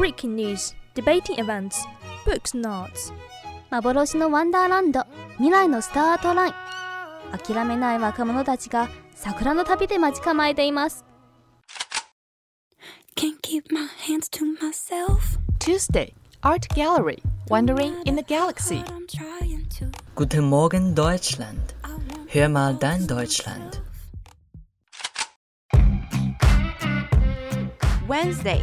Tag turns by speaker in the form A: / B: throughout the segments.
A: Breaking news, debating events, books notes.
B: 幻のワンダーランド未来のスタートライン諦めない若者たちが桜の旅で待ち構えています
C: Can't keep my hands to myself.
D: Tuesday, Art Gallery, Wandering in the Galaxy.
E: Guten Morgen Deutschland. Hör mal dein Deutschland.
F: Wednesday,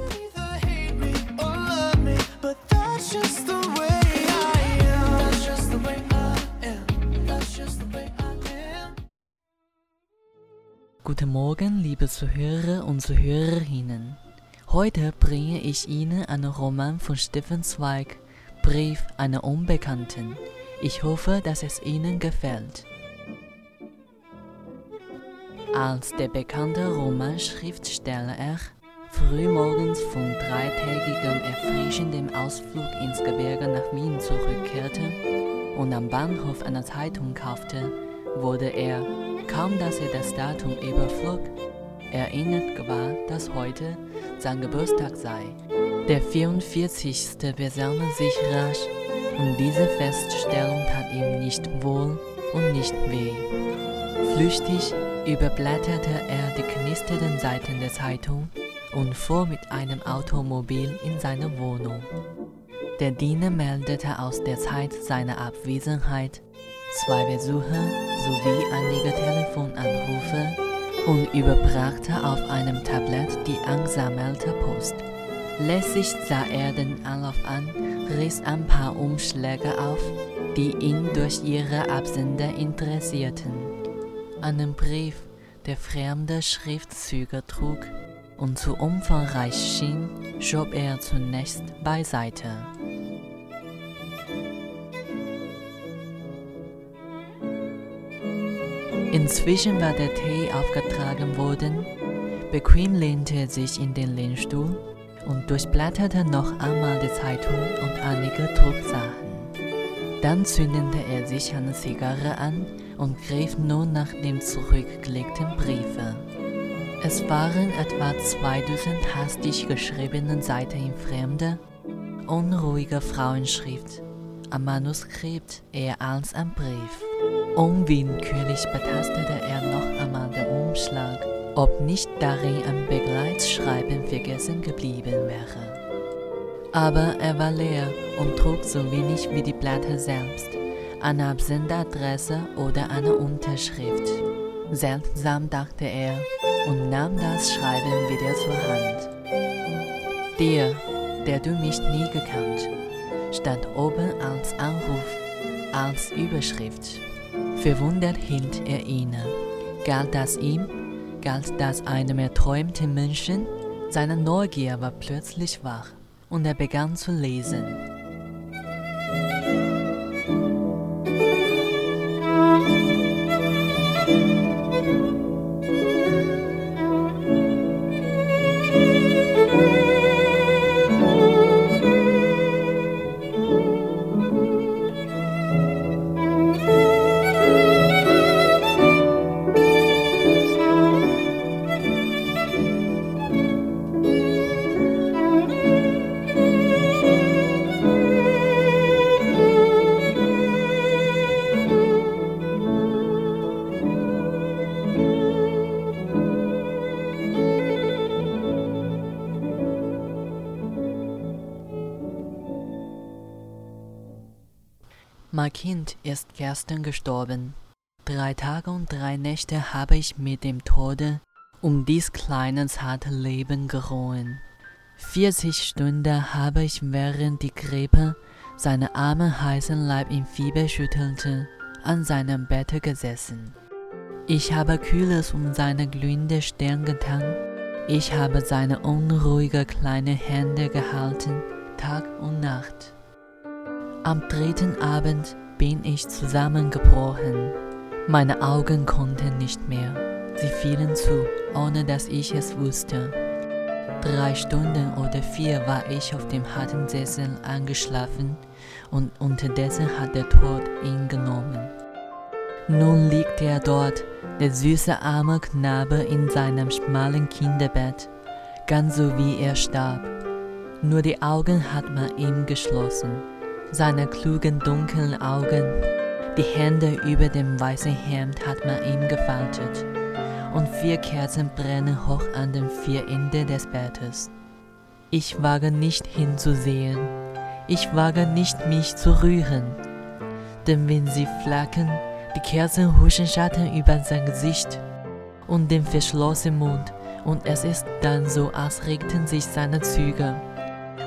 E: Guten Morgen, liebe Zuhörer und Zuhörerinnen. Heute bringe ich Ihnen einen Roman von Stefan Zweig, Brief einer Unbekannten. Ich hoffe, dass es Ihnen gefällt. Als der bekannte Romanschriftsteller er frühmorgens von dreitägigem erfrischendem Ausflug ins Gebirge nach Wien zurückkehrte und am Bahnhof eine Zeitung kaufte, wurde er, kaum dass er das Datum überflog, erinnert gewahr, dass heute sein Geburtstag sei. Der 44. besammelt sich rasch und diese Feststellung tat ihm nicht wohl und nicht weh. Flüchtig überblätterte er die knisternden Seiten der Zeitung und fuhr mit einem Automobil in seine Wohnung. Der Diener meldete aus der Zeit seiner Abwesenheit zwei Besuche sowie einige Telefonanrufe und überbrachte auf einem Tablett die angesammelte Post. Lässig sah er den Anlauf an, riss ein paar Umschläge auf, die ihn durch ihre Absender interessierten. Einen Brief, der fremde Schriftzüge trug und zu umfangreich schien, schob er zunächst beiseite. Inzwischen war der Tee aufgetragen worden. Bequem lehnte er sich in den Lehnstuhl und durchblätterte noch einmal die Zeitung und einige Drucksachen. Dann zündete er sich eine Zigarre an und griff nun nach dem zurückgelegten Briefe. Es waren etwa zwei Dutzend hastig geschriebene Seiten in fremder, unruhiger Frauenschrift, ein Manuskript eher als ein Brief. Unwillkürlich betastete er noch einmal den Umschlag, ob nicht darin ein Begleitschreiben vergessen geblieben wäre. Aber er war leer und trug so wenig wie die Blätter selbst, eine Absenderadresse oder eine Unterschrift. Seltsam dachte er und nahm das Schreiben wieder zur Hand. Dir, der du mich nie gekannt, stand oben als Anruf, als Überschrift. Verwundert hielt er inne. Galt das ihm? Galt das einem erträumten Menschen? Seine Neugier war plötzlich wach und er begann zu lesen. Mein Kind ist gestern gestorben. Drei Tage und drei Nächte habe ich mit dem Tode um dies kleine zarte Leben gerungen. 40 Stunden habe ich während die Grippe seinen armen heißen Leib im Fieber schüttelte, an seinem Bette gesessen. Ich habe Kühles um seine glühende Stirn getan, ich habe seine unruhige kleine Hände gehalten, Tag und Nacht. Am dritten Abend bin ich zusammengebrochen. Meine Augen konnten nicht mehr. Sie fielen zu, ohne dass ich es wusste. Drei Stunden oder vier war ich auf dem harten Sessel angeschlafen und unterdessen hat der Tod ihn genommen. Nun liegt er dort, der süße arme Knabe in seinem schmalen Kinderbett, ganz so wie er starb. Nur die Augen hat man ihm geschlossen seine klugen dunklen Augen. Die Hände über dem weißen Hemd hat man ihm gefaltet, und vier Kerzen brennen hoch an den vier Enden des Bettes. Ich wage nicht hinzusehen, ich wage nicht mich zu rühren, denn wenn sie flackern, die Kerzen huschen Schatten über sein Gesicht und den verschlossenen Mund, und es ist dann so, als regten sich seine Züge.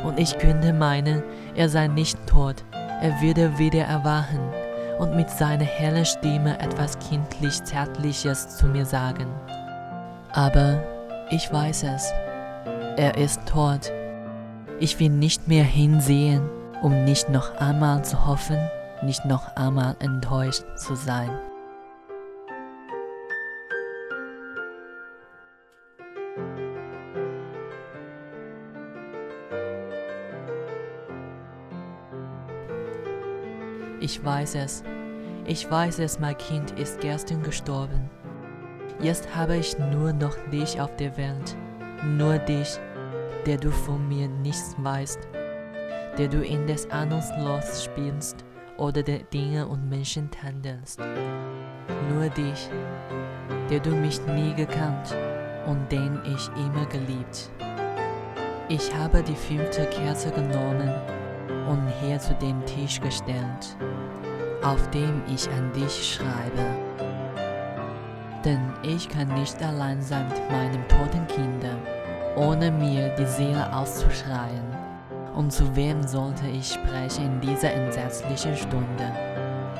E: Und ich könnte meinen, er sei nicht tot, er würde wieder erwachen und mit seiner hellen Stimme etwas kindlich Zärtliches zu mir sagen. Aber ich weiß es, er ist tot. Ich will nicht mehr hinsehen, um nicht noch einmal zu hoffen, nicht noch einmal enttäuscht zu sein. Ich weiß es. Ich weiß es, mein Kind ist gestern gestorben. Jetzt habe ich nur noch dich auf der Welt. Nur dich, der du von mir nichts weißt. Der du in des Ahnungslos spielst oder der Dinge und Menschen tandelst. Nur dich, der du mich nie gekannt und den ich immer geliebt. Ich habe die fünfte Kerze genommen und hier zu dem Tisch gestellt, auf dem ich an dich schreibe. Denn ich kann nicht allein sein mit meinem toten Kinder, ohne mir die Seele auszuschreien. Und zu wem sollte ich sprechen in dieser entsetzlichen Stunde,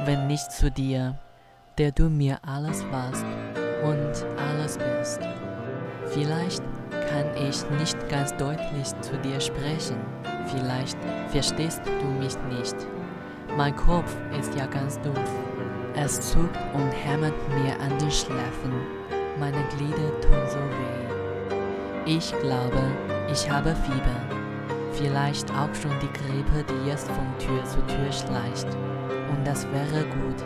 E: wenn nicht zu dir, der du mir alles warst und alles bist. Vielleicht kann ich nicht ganz deutlich zu dir sprechen, Vielleicht verstehst du mich nicht. Mein Kopf ist ja ganz dumpf. Es zuckt und hämmert mir an den Schläfen. Meine Glieder tun so weh. Ich glaube, ich habe Fieber. Vielleicht auch schon die Grippe, die jetzt von Tür zu Tür schleicht. Und das wäre gut,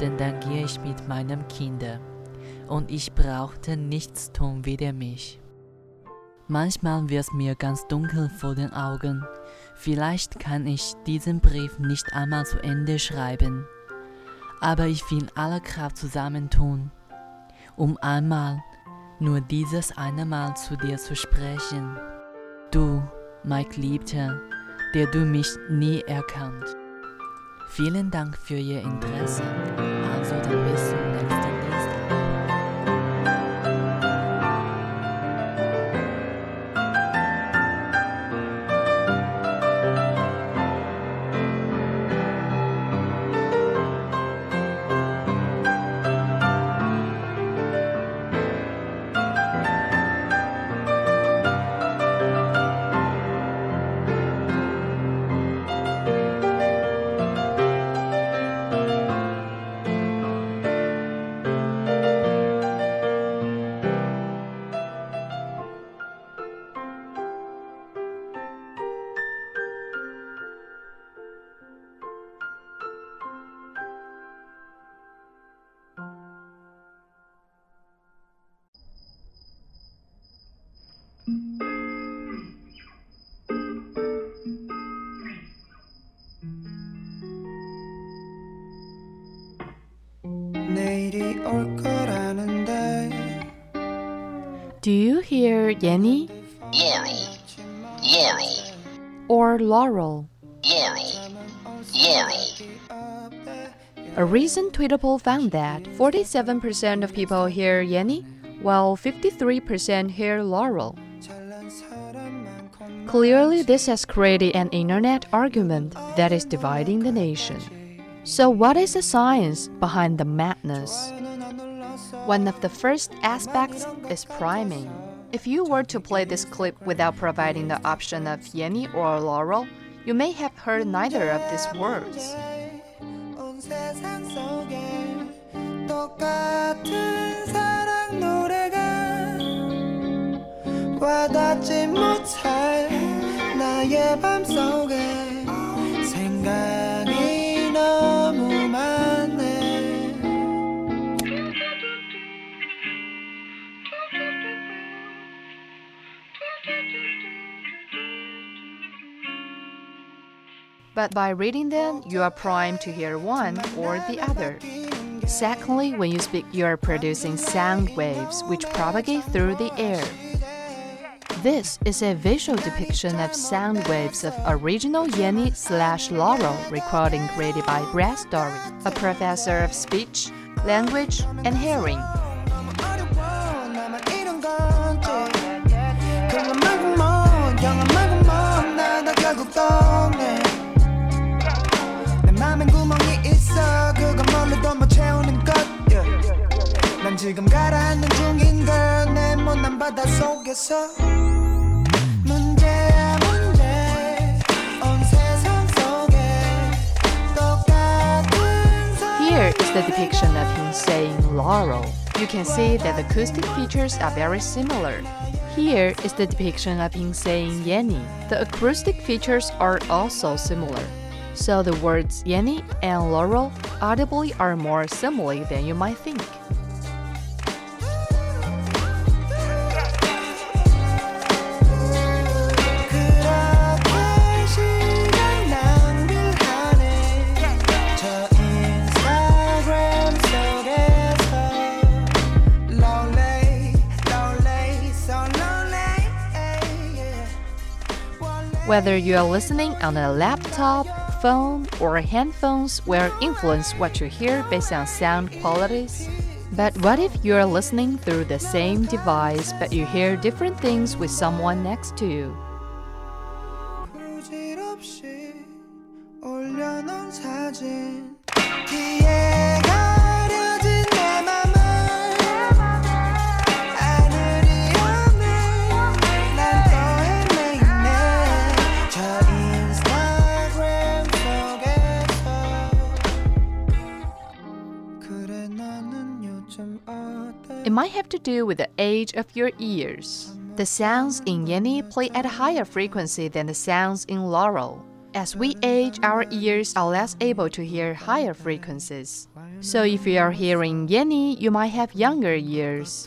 E: denn dann gehe ich mit meinem Kinder. Und ich brauchte nichts tun wider mich. Manchmal wird mir ganz dunkel vor den Augen. Vielleicht kann ich diesen Brief nicht einmal zu Ende schreiben. Aber ich will alle Kraft zusammentun, um einmal, nur dieses eine Mal zu dir zu sprechen. Du, mein Geliebter, der du mich nie erkannt. Vielen Dank für Ihr Interesse. Also dann bis zum nächsten Dienstag.
D: Do you hear Yanny
G: Laurel, Laurel,
D: or Laurel?
G: Laurel, Laurel.
D: A recent Twitter poll found that 47% of people hear Yanny, while 53% hear Laurel. Clearly, this has created an internet argument that is dividing the nation. So, what is the science behind the madness? One of the first aspects is priming. If you were to play this clip without providing the option of Yanny or Laurel, you may have heard neither of these words. But by reading them, you are primed to hear one or the other. Secondly, when you speak, you are producing sound waves which propagate through the air. This is a visual depiction of sound waves of original Yanny slash Laurel recording created by Brad Story, a professor of speech, language, and hearing.
H: 바다 속에서
D: Here is the depiction of him saying Laurel. You can see that the acoustic features are very similar. Here is the depiction of him saying Yanny. The acoustic features are also similar. So the words Yanny and Laurel audibly are more similar than you might think. Whether you are listening on a laptop, phone, or headphones will influence what you hear based on sound qualities. But what if you are listening through the same device but you hear different things with someone next to you? Have to do with the age of your ears. The sounds in Yanny play at a higher frequency than the sounds in Laurel. As we age, our ears are less able to hear higher frequencies. So if you are hearing Yanny, you might have younger ears.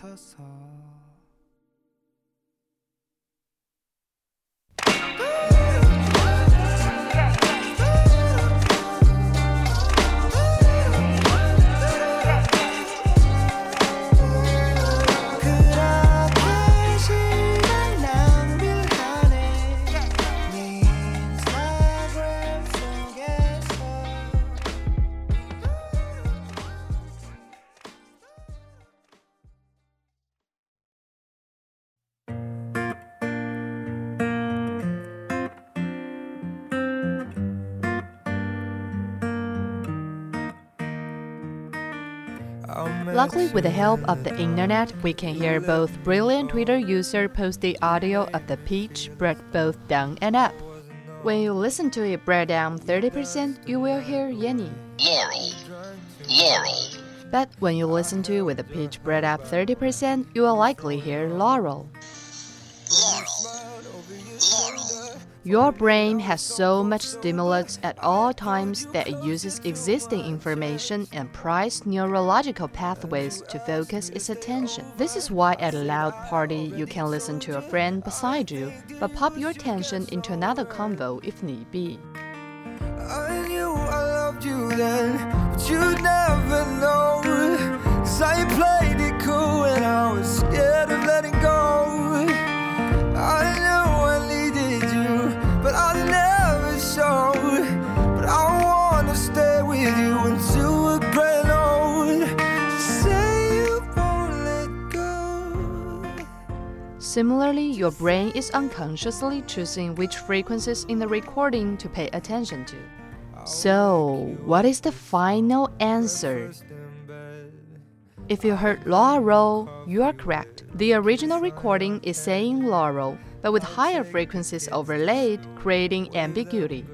D: Luckily, with the help of the internet, we can hear both brilliant Twitter user post the audio of the pitch brought both down and up. When you listen to it brought down 30%, you will hear Yanny.
G: Laurel, Laurel.
D: But when you listen to it with the pitch brought up 30%, you will likely hear Laurel. Your brain has so much stimulus at all times that it uses existing information and pries neurological pathways to focus its attention. This is why at a loud party you can listen to a friend beside you, but pop your attention into another convo if need be.
H: I knew I loved you then, but you never know. Cause I played it cool and I was scared of letting go.
D: Similarly, your brain is unconsciously choosing which frequencies in the recording to pay attention to. So, what is the final answer? If you heard Laurel, you are correct. The original recording is saying Laurel, but with higher frequencies overlaid, creating ambiguity.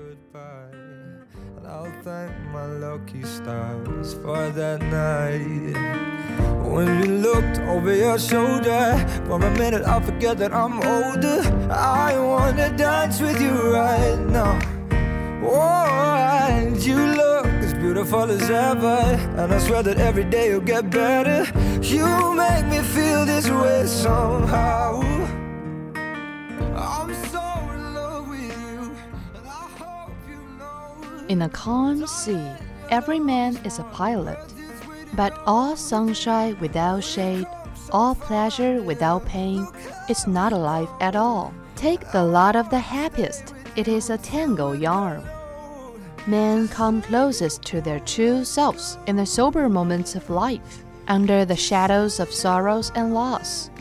H: I'll thank my lucky stars for that night. When you looked over your shoulder, for a minute I forget that I'm older. I wanna dance with you right now. Oh, and you look as beautiful as ever, and I swear that every day you'll get better. You make me feel this way somehow. I'm so in love with you, and I hope you know.
D: In a calm sea, every man is a pilot. But all sunshine without shade, all pleasure without pain, is not a life at all. Take the lot of the happiest, it is a tango yarn. Men come closest to their true selves in the sober moments of life, under the shadows of sorrows and loss.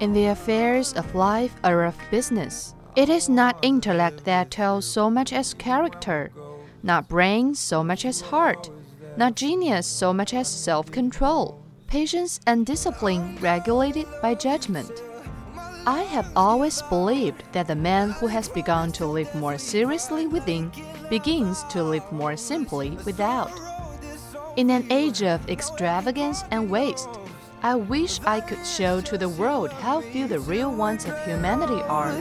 D: In the affairs of life or of business, it is not intellect that tells so much as character, not brain so much as heart, not genius so much as self control, patience and discipline regulated by judgment. I have always believed that the man who has begun to live more seriously within begins to live more simply without. In an age of extravagance and waste, I wish I could show to the world how few the real wants of humanity are.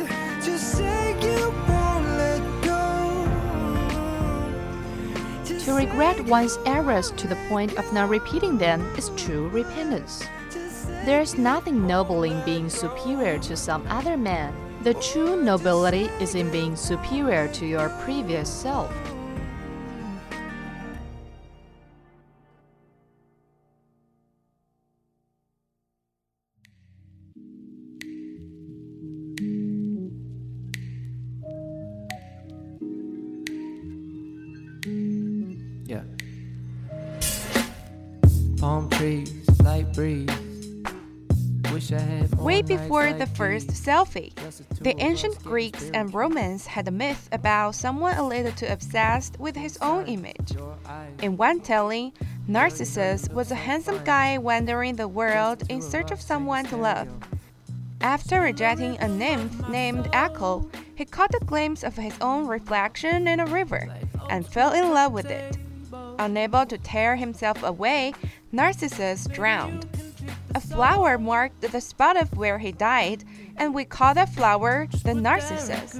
D: To regret one's errors to the point of not repeating them is true repentance. There is nothing noble in being superior to some other man. The true nobility is in being superior to your previous self.
H: Yeah. Palm trees, light breeze. Wish I had
F: Way before
H: like
F: the first
H: these.
F: selfie,
H: the two
F: the
H: of
F: ancient Greeks and Romans had a myth about someone a little too obsessed with his own image. In one telling, Narcissus was a handsome guy wandering the world in search of someone to love. After rejecting a nymph named Echo, he caught a glimpse of his own reflection in a river and oh, fell in love with it. Unable to tear himself away, Narcissus drowned. A flower marked the spot of where he died, and we call that flower the Narcissus.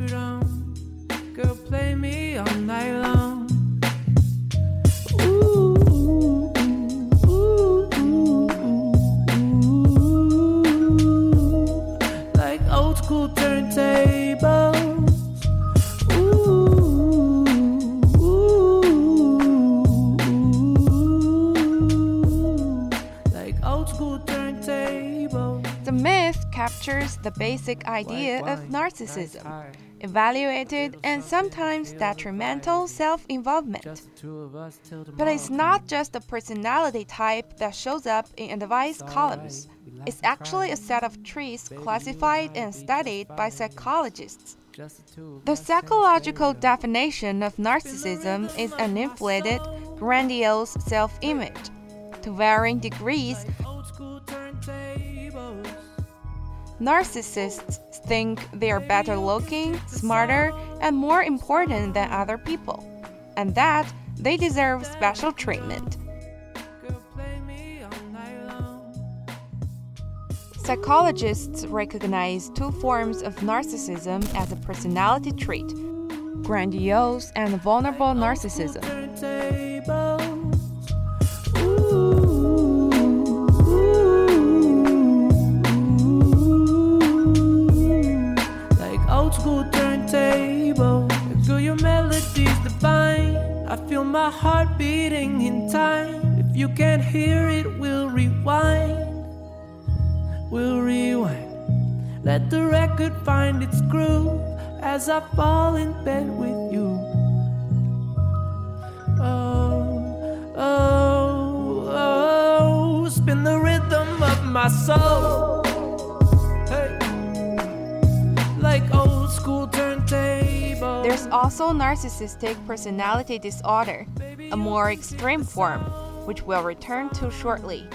F: The basic idea of narcissism, evaluated and sometimes detrimental self involvement. But it's not just a personality type that shows up in advice columns. It's actually a set of traits classified and studied by psychologists. The psychological definition of narcissism is an inflated, grandiose self image. To varying degrees, narcissists think they are better looking, smarter, and more important than other people, and that they deserve special treatment. Psychologists recognize two forms of narcissism as a personality trait grandiose and vulnerable narcissism.
H: I feel my heart beating in time. If you can't hear it, we'll rewind. We'll rewind. Let the record find its groove as I fall in bed with you. Oh, oh, oh, spin the rhythm of my soul.
F: Also narcissistic personality disorder, a more extreme form, which we'll return to shortly.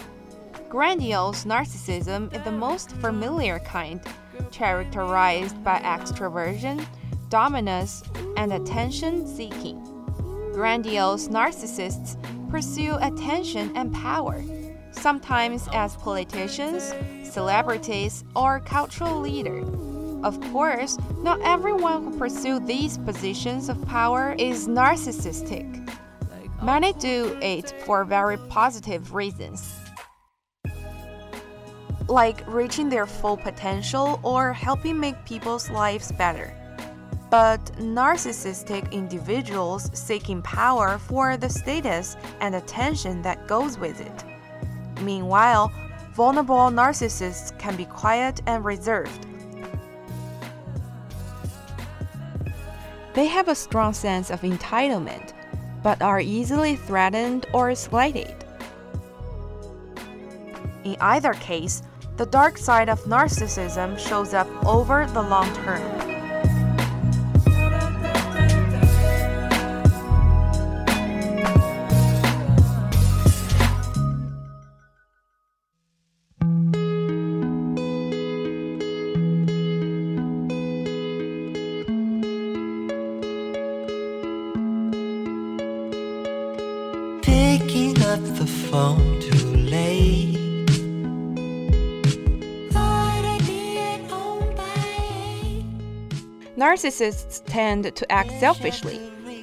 F: Grandiose narcissism is the most familiar kind, characterized by extroversion, dominance, and attention seeking. Grandiose narcissists pursue attention and power, sometimes as politicians, celebrities, or cultural leaders. Of course, not everyone who pursues these positions of power is narcissistic. Many do it for very positive reasons, like reaching their full potential or helping make people's lives better. But narcissistic individuals seeking power for the status and attention that goes with it. Meanwhile, vulnerable narcissists can be quiet and reserved. They have a strong sense of entitlement, but are easily threatened or slighted. In either case, the dark side of narcissism shows up over the long term.
H: Up the phone too late. Thought I'd be at home by
F: Narcissists tend to act selfishly,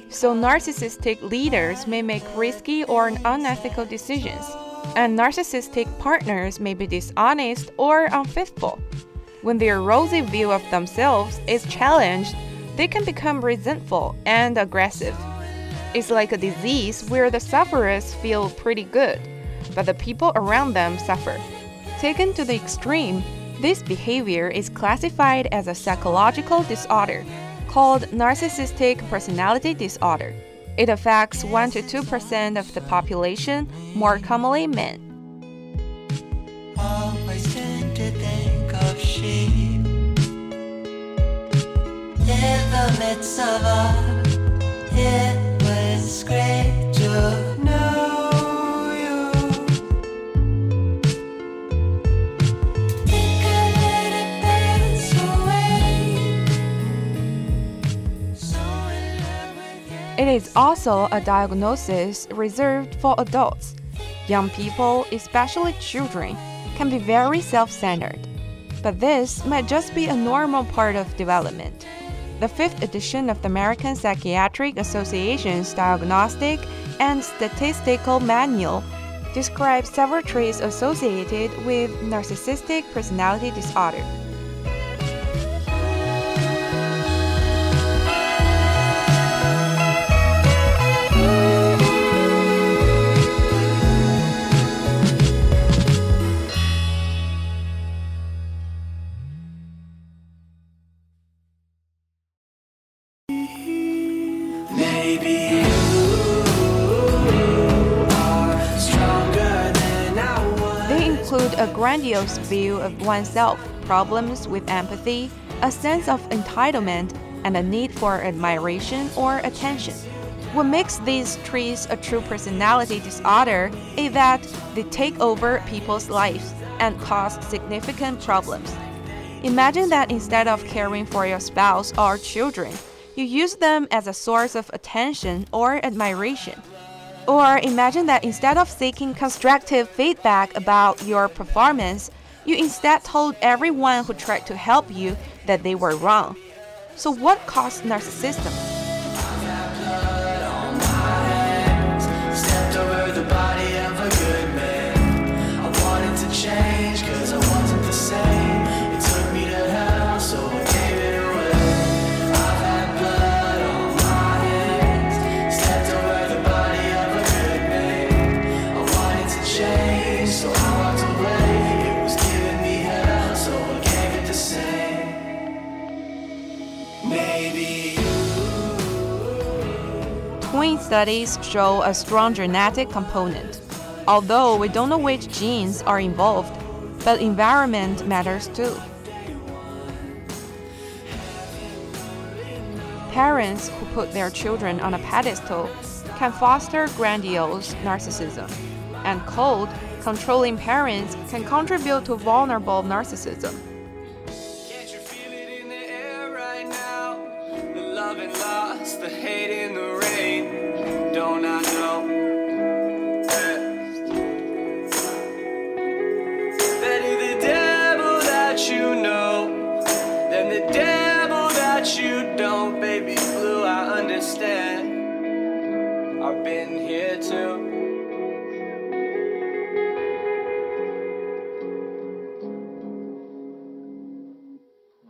F: so narcissistic leaders may make risky or unethical decisions, and narcissistic partners may be dishonest or unfaithful. When their rosy view of themselves is challenged, they can become resentful and aggressive. It's like a disease where the sufferers feel pretty good, but the people around them suffer. Taken to the extreme, this behavior is classified as a psychological disorder called narcissistic personality disorder. It affects 1 to 2% of the population, more commonly men.
H: It
F: is also a diagnosis reserved for adults. Young people, especially children, can be very self centered. But this might just be a normal part of development. The fifth edition of the American Psychiatric Association's Diagnostic and Statistical Manual describes several traits associated with narcissistic personality disorder. A grandiose view of oneself, problems with empathy, a sense of entitlement, and a need for admiration or attention. What makes these traits a true personality disorder is that they take over people's lives and cause significant problems. Imagine that instead of caring for your spouse or children, you use them as a source of attention or admiration. Or imagine that instead of seeking constructive feedback about your performance, you instead told everyone who tried to help you that they were wrong. So, what caused narcissism? studies show a strong genetic component, although we don't know which genes are involved, but environment matters too. Parents who put their children on a pedestal can foster grandiose narcissism, and cold, controlling parents can contribute to vulnerable narcissism. Right now, the love and loss, the hate